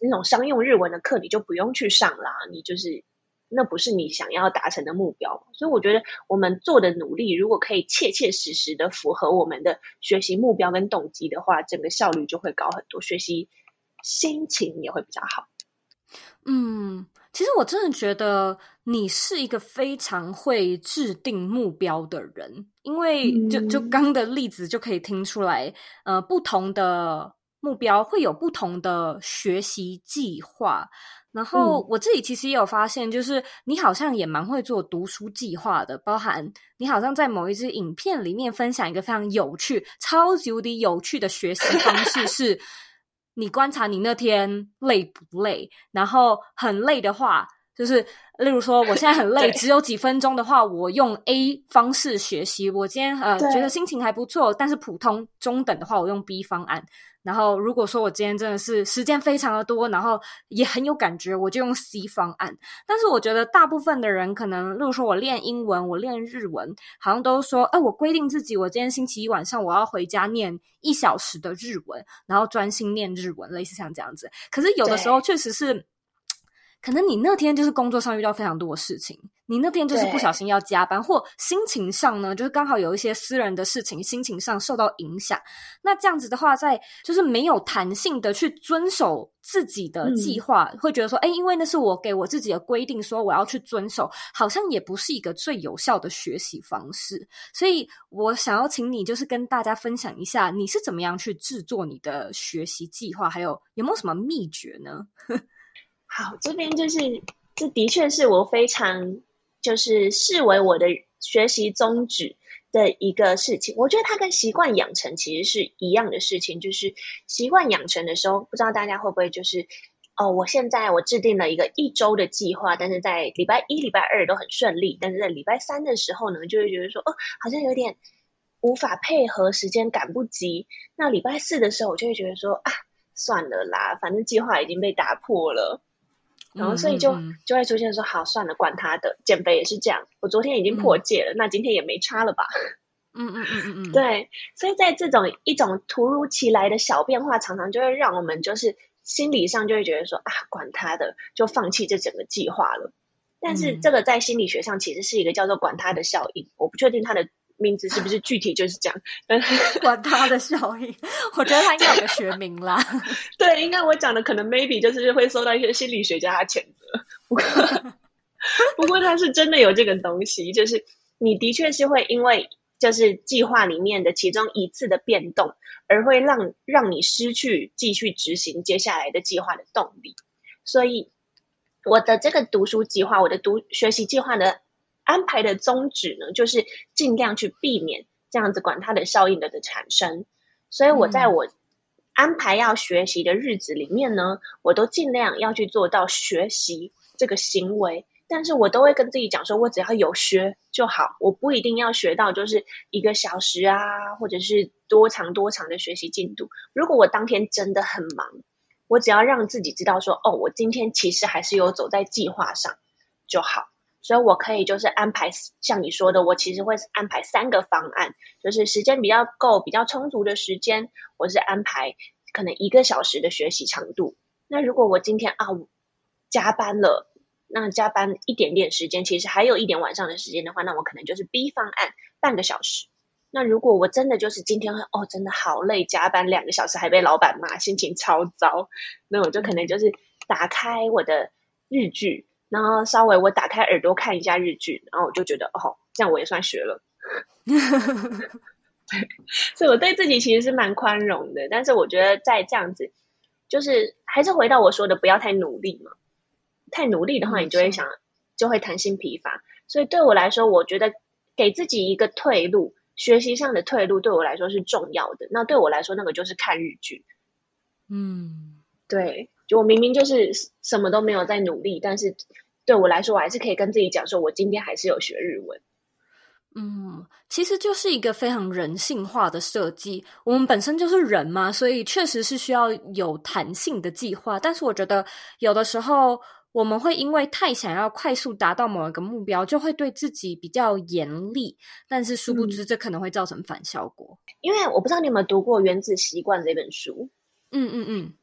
那种商用日文的课你就不用去上啦，你就是。那不是你想要达成的目标，所以我觉得我们做的努力，如果可以切切实实的符合我们的学习目标跟动机的话，整个效率就会高很多，学习心情也会比较好。
嗯，其实我真的觉得你是一个非常会制定目标的人，因为就就刚的例子就可以听出来，呃，不同的目标会有不同的学习计划。然后我自己其实也有发现，就是你好像也蛮会做读书计划的，包含你好像在某一支影片里面分享一个非常有趣、超级无敌有趣的学习方式，是你观察你那天累不累，然后很累的话，就是例如说我现在很 累，只有几分钟的话，我用 A 方式学习。我今天呃觉得心情还不错，但是普通中等的话，我用 B 方案。然后，如果说我今天真的是时间非常的多，然后也很有感觉，我就用 C 方案。但是我觉得大部分的人可能，例如说我练英文，我练日文，好像都说，哎，我规定自己，我今天星期一晚上我要回家念一小时的日文，然后专心念日文，类似像这样子。可是有的时候确实是。可能你那天就是工作上遇到非常多的事情，你那天就是不小心要加班，或心情上呢，就是刚好有一些私人的事情，心情上受到影响。那这样子的话，在就是没有弹性的去遵守自己的计划，嗯、会觉得说，哎，因为那是我给我自己的规定，说我要去遵守，好像也不是一个最有效的学习方式。所以我想要请你，就是跟大家分享一下，你是怎么样去制作你的学习计划，还有有没有什么秘诀呢？
好，这边就是，这的确是我非常就是视为我的学习宗旨的一个事情。我觉得它跟习惯养成其实是一样的事情。就是习惯养成的时候，不知道大家会不会就是，哦，我现在我制定了一个一周的计划，但是在礼拜一、礼拜二都很顺利，但是在礼拜三的时候呢，就会觉得说，哦，好像有点无法配合，时间赶不及。那礼拜四的时候，我就会觉得说，啊，算了啦，反正计划已经被打破了。然后，所以就就会出现说，好，算了，管他的，减肥也是这样。我昨天已经破戒了，嗯、那今天也没差了吧？
嗯嗯嗯嗯嗯，
对。所以在这种一种突如其来的小变化，常常就会让我们就是心理上就会觉得说，啊，管他的，就放弃这整个计划了。但是这个在心理学上其实是一个叫做“管他的效应”，我不确定它的。名字是不是具体就是这样？
管他的效应，我觉得他应该有个学名啦。
对，应该我讲的可能 maybe 就是会受到一些心理学家的谴责。不过，不过他是真的有这个东西，就是你的确是会因为就是计划里面的其中一次的变动，而会让让你失去继续执行接下来的计划的动力。所以，我的这个读书计划，我的读学习计划的。安排的宗旨呢，就是尽量去避免这样子管它的效应的的产生。所以我在我安排要学习的日子里面呢，我都尽量要去做到学习这个行为。但是我都会跟自己讲说，我只要有学就好，我不一定要学到就是一个小时啊，或者是多长多长的学习进度。如果我当天真的很忙，我只要让自己知道说，哦，我今天其实还是有走在计划上就好。所以我可以就是安排像你说的，我其实会安排三个方案，就是时间比较够、比较充足的时间，我是安排可能一个小时的学习长度。那如果我今天啊加班了，那加班一点点时间，其实还有一点晚上的时间的话，那我可能就是 B 方案，半个小时。那如果我真的就是今天哦，真的好累，加班两个小时还被老板骂，心情超糟，那我就可能就是打开我的日剧，然后稍微我打开耳朵看一下日剧，然后我就觉得哦，这样我也算学了。对，所以我对自己其实是蛮宽容的，但是我觉得在这样子，就是还是回到我说的，不要太努力嘛。太努力的话，你就会想，就会弹性疲乏。所以对我来说，我觉得给自己一个退路，学习上的退路对我来说是重要的。那对我来说，那个就是看日剧。
嗯，
对，就我明明就是什么都没有在努力，但是对我来说，我还是可以跟自己讲说，我今天还是有学日文。
嗯，其实就是一个非常人性化的设计。我们本身就是人嘛，所以确实是需要有弹性的计划。但是我觉得有的时候我们会因为太想要快速达到某一个目标，就会对自己比较严厉。但是殊不知，这可能会造成反效果。
嗯，因为我不知道你有没有读过《原子习惯》这本书。
嗯嗯嗯。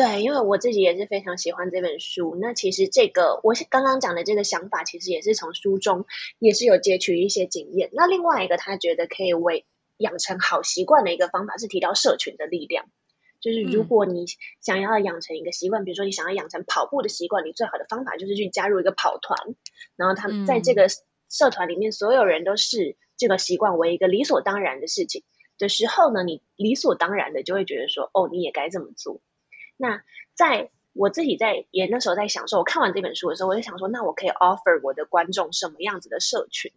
对，因为我自己也是非常喜欢这本书。那其实这个我是刚刚讲的这个想法，其实也是从书中也是有截取一些经验。那另外一个他觉得可以为养成好习惯的一个方法是提到社群的力量。就是如果你想要养成一个习惯，嗯、比如说你想要养成跑步的习惯，你最好的方法就是去加入一个跑团。然后他们在这个社团里面，所有人都视这个习惯为一个理所当然的事情的时候呢，你理所当然的就会觉得说，哦，你也该这么做。那在我自己在也那时候在想说，我看完这本书的时候，我就想说，那我可以 offer 我的观众什么样子的社群？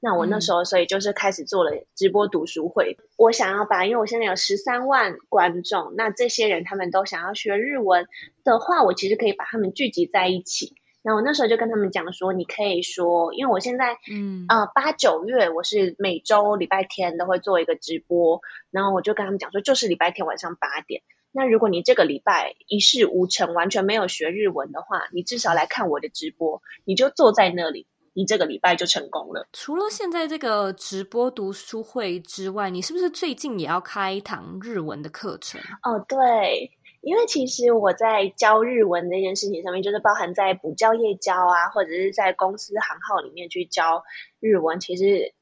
那我那时候所以就是开始做了直播读书会。嗯、我想要把，因为我现在有十三万观众，那这些人他们都想要学日文的话，我其实可以把他们聚集在一起。那我那时候就跟他们讲说，你可以说，因为我现在嗯呃八九月我是每周礼拜天都会做一个直播，然后我就跟他们讲说，就是礼拜天晚上八点。那如果你这个礼拜一事无成，完全没有学日文的话，你至少来看我的直播，你就坐在那里，你这个礼拜就成功了。
除了现在这个直播读书会之外，你是不是最近也要开一堂日文的课程？
哦，对，因为其实我在教日文这件事情上面，就是包含在补教业教啊，或者是在公司行号里面去教日文，其实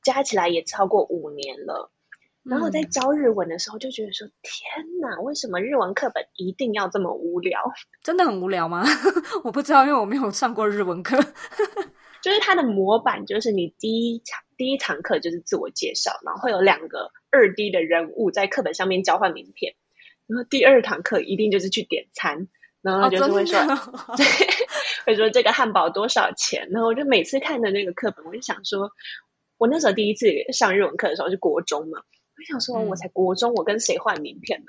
加起来也超过五年了。然后在教日文的时候，就觉得说：“天哪，为什么日文课本一定要这么无聊？
真的很无聊吗？我不知道，因为我没有上过日文课。
就是它的模板，就是你第一场第一堂课就是自我介绍，然后会有两个二 D 的人物在课本上面交换名片。然后第二堂课一定就是去点餐，然后就是会说，哦、对，会说这个汉堡多少钱？然后我就每次看的那个课本，我就想说，我那时候第一次上日文课的时候是国中嘛。”我想说，我才国中，我跟谁换名片呢？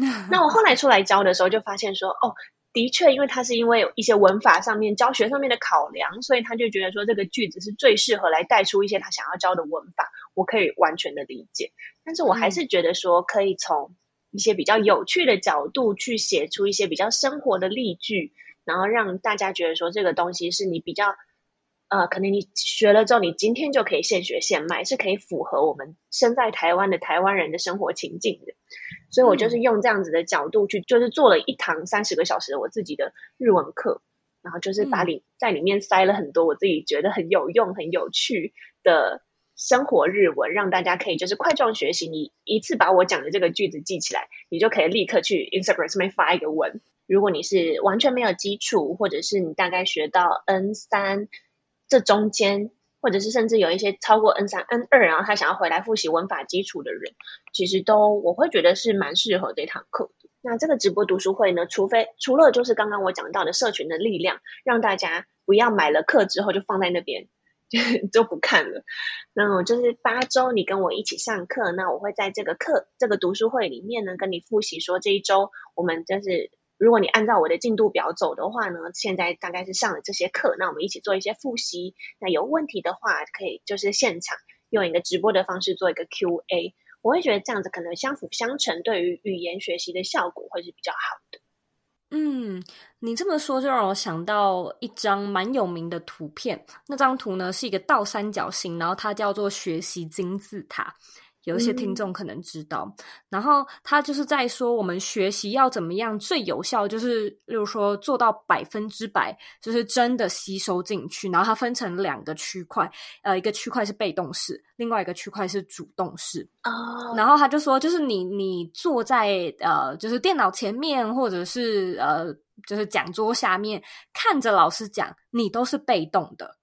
嗯、那我后来出来教的时候，就发现说，哦，的确，因为他是因为有一些文法上面、教学上面的考量，所以他就觉得说，这个句子是最适合来带出一些他想要教的文法。我可以完全的理解，但是我还是觉得说，可以从一些比较有趣的角度去写出一些比较生活的例句，然后让大家觉得说，这个东西是你比较。呃，可能你学了之后，你今天就可以现学现卖，是可以符合我们身在台湾的台湾人的生活情境的。所以我就是用这样子的角度去，就是做了一堂三十个小时的我自己的日文课，然后就是把里在里面塞了很多我自己觉得很有用、很有趣的生活日文，让大家可以就是块状学习。你一次把我讲的这个句子记起来，你就可以立刻去 Instagram 上面发一个文。如果你是完全没有基础，或者是你大概学到 N 三。这中间，或者是甚至有一些超过 N 三、N 二，然后他想要回来复习文法基础的人，其实都我会觉得是蛮适合这堂课。那这个直播读书会呢，除非除了就是刚刚我讲到的社群的力量，让大家不要买了课之后就放在那边就 就不看了。那我就是八周你跟我一起上课，那我会在这个课这个读书会里面呢，跟你复习说这一周我们就是。如果你按照我的进度表走的话呢，现在大概是上了这些课，那我们一起做一些复习。那有问题的话，可以就是现场用一个直播的方式做一个 Q&A。我会觉得这样子可能相辅相成，对于语言学习的效果会是比较好的。
嗯，你这么说就让我想到一张蛮有名的图片。那张图呢是一个倒三角形，然后它叫做学习金字塔。有一些听众可能知道。嗯、然后他就是在说，我们学习要怎么样最有效，就是例如说做到百分之百，就是真的吸收进去。然后它分成两个区块，呃，一个区块是被动式，另外一个区块是主动式。
哦。
然后他就说，就是你你坐在呃，就是电脑前面，或者是呃，就是讲桌下面看着老师讲，你都是被动的。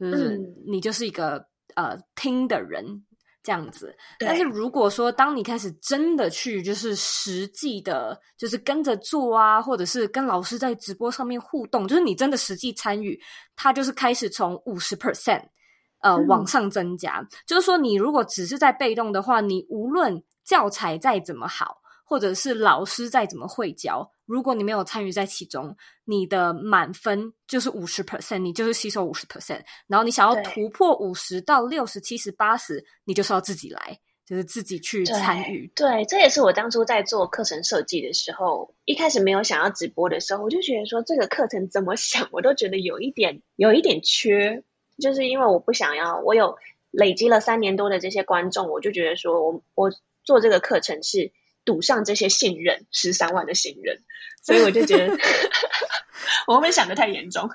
就是你就是一个、嗯、呃听的人这样子，但是如果说当你开始真的去就是实际的，就是跟着做啊，或者是跟老师在直播上面互动，就是你真的实际参与，它就是开始从五十 percent 呃、嗯、往上增加。就是说，你如果只是在被动的话，你无论教材再怎么好，或者是老师再怎么会教。如果你没有参与在其中，你的满分就是五十 percent，你就是吸收五十 percent。然后你想要突破五十到六十、七十、八十，你就是要自己来，就是自己去参与。
对，这也是我当初在做课程设计的时候，一开始没有想要直播的时候，我就觉得说这个课程怎么想，我都觉得有一点有一点缺，就是因为我不想要，我有累积了三年多的这些观众，我就觉得说我我做这个课程是。赌上这些信任，十三万的信任，所以我就觉得 我会不会想的太严重？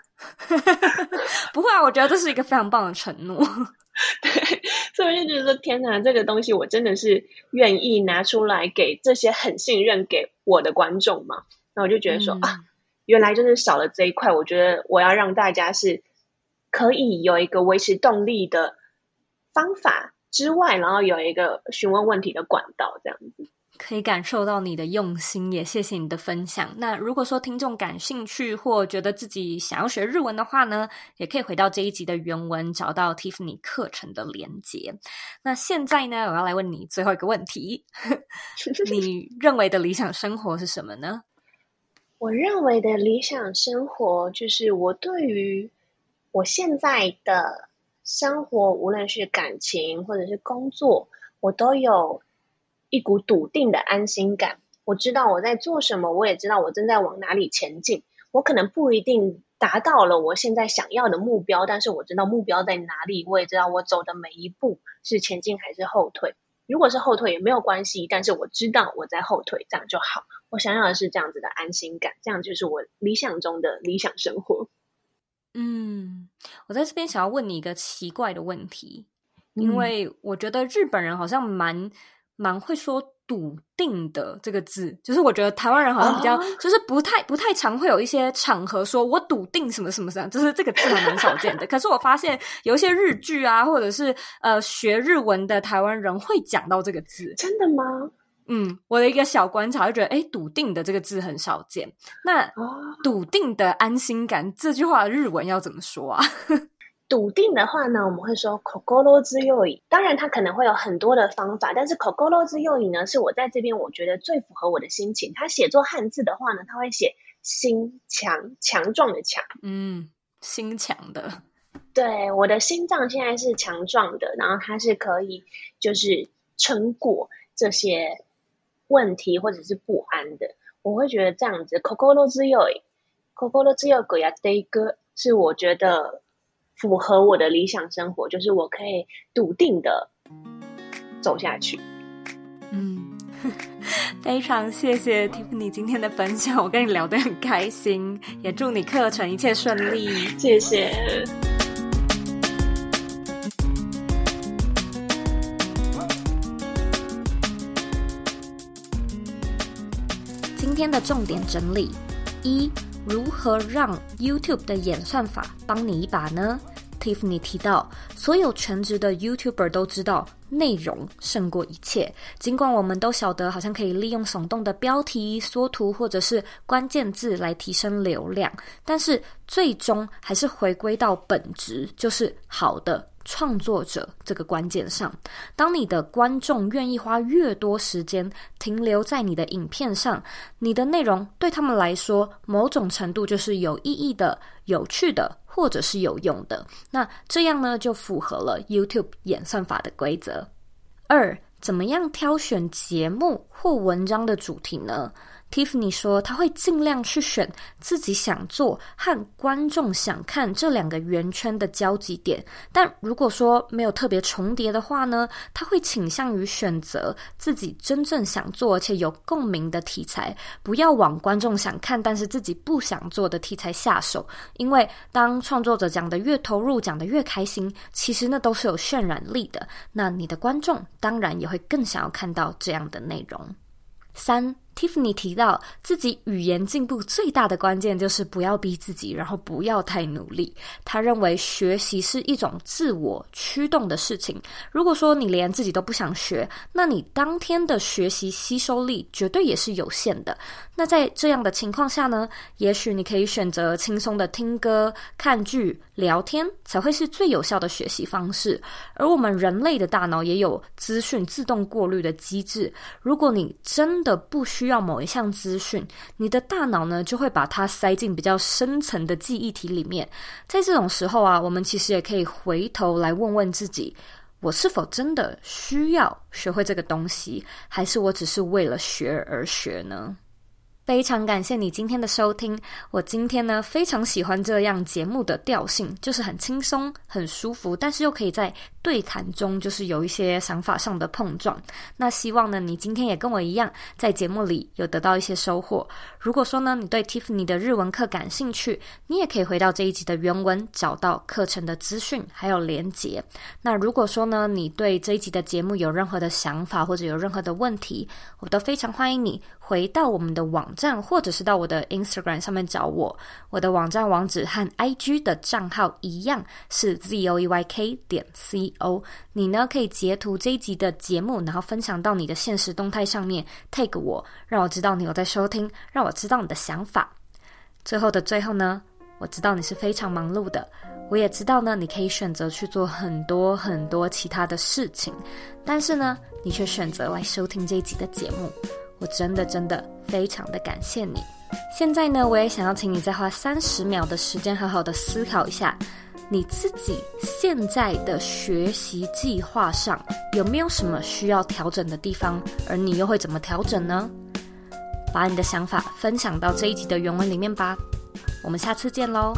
不会啊，我觉得这是一个非常棒的承诺。
对，所以我就觉得说，天哪，这个东西我真的是愿意拿出来给这些很信任给我的观众嘛？那我就觉得说、嗯、啊，原来就是少了这一块。我觉得我要让大家是可以有一个维持动力的方法之外，然后有一个询问问题的管道，这样子。
可以感受到你的用心，也谢谢你的分享。那如果说听众感兴趣或觉得自己想要学日文的话呢，也可以回到这一集的原文，找到 Tiffany 课程的连接。那现在呢，我要来问你最后一个问题：你认为的理想生活是什么呢？
我认为的理想生活就是我对于我现在的生活，无论是感情或者是工作，我都有。一股笃定的安心感，我知道我在做什么，我也知道我正在往哪里前进。我可能不一定达到了我现在想要的目标，但是我知道目标在哪里，我也知道我走的每一步是前进还是后退。如果是后退也没有关系，但是我知道我在后退，这样就好。我想要的是这样子的安心感，这样就是我理想中的理想生活。
嗯，我在这边想要问你一个奇怪的问题，因为我觉得日本人好像蛮。蛮会说“笃定”的这个字，就是我觉得台湾人好像比较，就是不太不太常会有一些场合说“我笃定什么什么什么”，就是这个字还蛮少见的。可是我发现有一些日剧啊，或者是呃学日文的台湾人会讲到这个字。
真的吗？
嗯，我的一个小观察就觉得，诶，“笃定”的这个字很少见。那“笃定的安心感”这句话的日文要怎么说啊？
笃定的话呢，我们会说 “kokoro zuyoi”。当然，它可能会有很多的方法，但是 “kokoro zuyoi” 呢，是我在这边我觉得最符合我的心情。它写作汉字的话呢，它会写“心强”，强壮的“强”。
嗯，心强的。
对，我的心脏现在是强壮的，然后它是可以就是撑过这些问题或者是不安的。我会觉得这样子 “kokoro zuyoi”，“kokoro zuyoi” 呀，day 哥是我觉得。符合我的理想生活，就是我可以笃定的走下去。
嗯，非常谢谢 Tiffany 今天的分享，我跟你聊得很开心，也祝你课程一切顺利。
谢谢。
今天的重点整理一。如何让 YouTube 的演算法帮你一把呢？Tiffany 提到，所有全职的 YouTuber 都知道内容胜过一切。尽管我们都晓得，好像可以利用耸动的标题、缩图或者是关键字来提升流量，但是最终还是回归到本质，就是好的。创作者这个关键上，当你的观众愿意花越多时间停留在你的影片上，你的内容对他们来说，某种程度就是有意义的、有趣的，或者是有用的。那这样呢，就符合了 YouTube 演算法的规则。二，怎么样挑选节目或文章的主题呢？Tiffany 说，他会尽量去选自己想做和观众想看这两个圆圈的交集点。但如果说没有特别重叠的话呢，他会倾向于选择自己真正想做而且有共鸣的题材，不要往观众想看但是自己不想做的题材下手。因为当创作者讲得越投入，讲得越开心，其实那都是有渲染力的。那你的观众当然也会更想要看到这样的内容。三。Tiffany 提到，自己语言进步最大的关键就是不要逼自己，然后不要太努力。他认为学习是一种自我驱动的事情。如果说你连自己都不想学，那你当天的学习吸收力绝对也是有限的。那在这样的情况下呢，也许你可以选择轻松的听歌、看剧、聊天，才会是最有效的学习方式。而我们人类的大脑也有资讯自动过滤的机制。如果你真的不需需要某一项资讯，你的大脑呢就会把它塞进比较深层的记忆体里面。在这种时候啊，我们其实也可以回头来问问自己：我是否真的需要学会这个东西，还是我只是为了学而学呢？非常感谢你今天的收听。我今天呢非常喜欢这样节目的调性，就是很轻松、很舒服，但是又可以在对谈中就是有一些想法上的碰撞。那希望呢你今天也跟我一样，在节目里有得到一些收获。如果说呢你对 Tiffany 的日文课感兴趣，你也可以回到这一集的原文，找到课程的资讯还有连结。那如果说呢你对这一集的节目有任何的想法或者有任何的问题，我都非常欢迎你回到我们的网站，或者是到我的 Instagram 上面找我。我的网站网址和 IG 的账号一样，是 zoeyk 点 co。你呢可以截图这一集的节目，然后分享到你的现实动态上面，tag 我，让我知道你有在收听，让我知道你的想法。最后的最后呢，我知道你是非常忙碌的，我也知道呢，你可以选择去做很多很多其他的事情，但是呢，你却选择来收听这一集的节目。我真的真的非常的感谢你。现在呢，我也想要请你再花三十秒的时间，好好的思考一下，你自己现在的学习计划上有没有什么需要调整的地方，而你又会怎么调整呢？把你的想法分享到这一集的原文里面吧。我们下次见喽。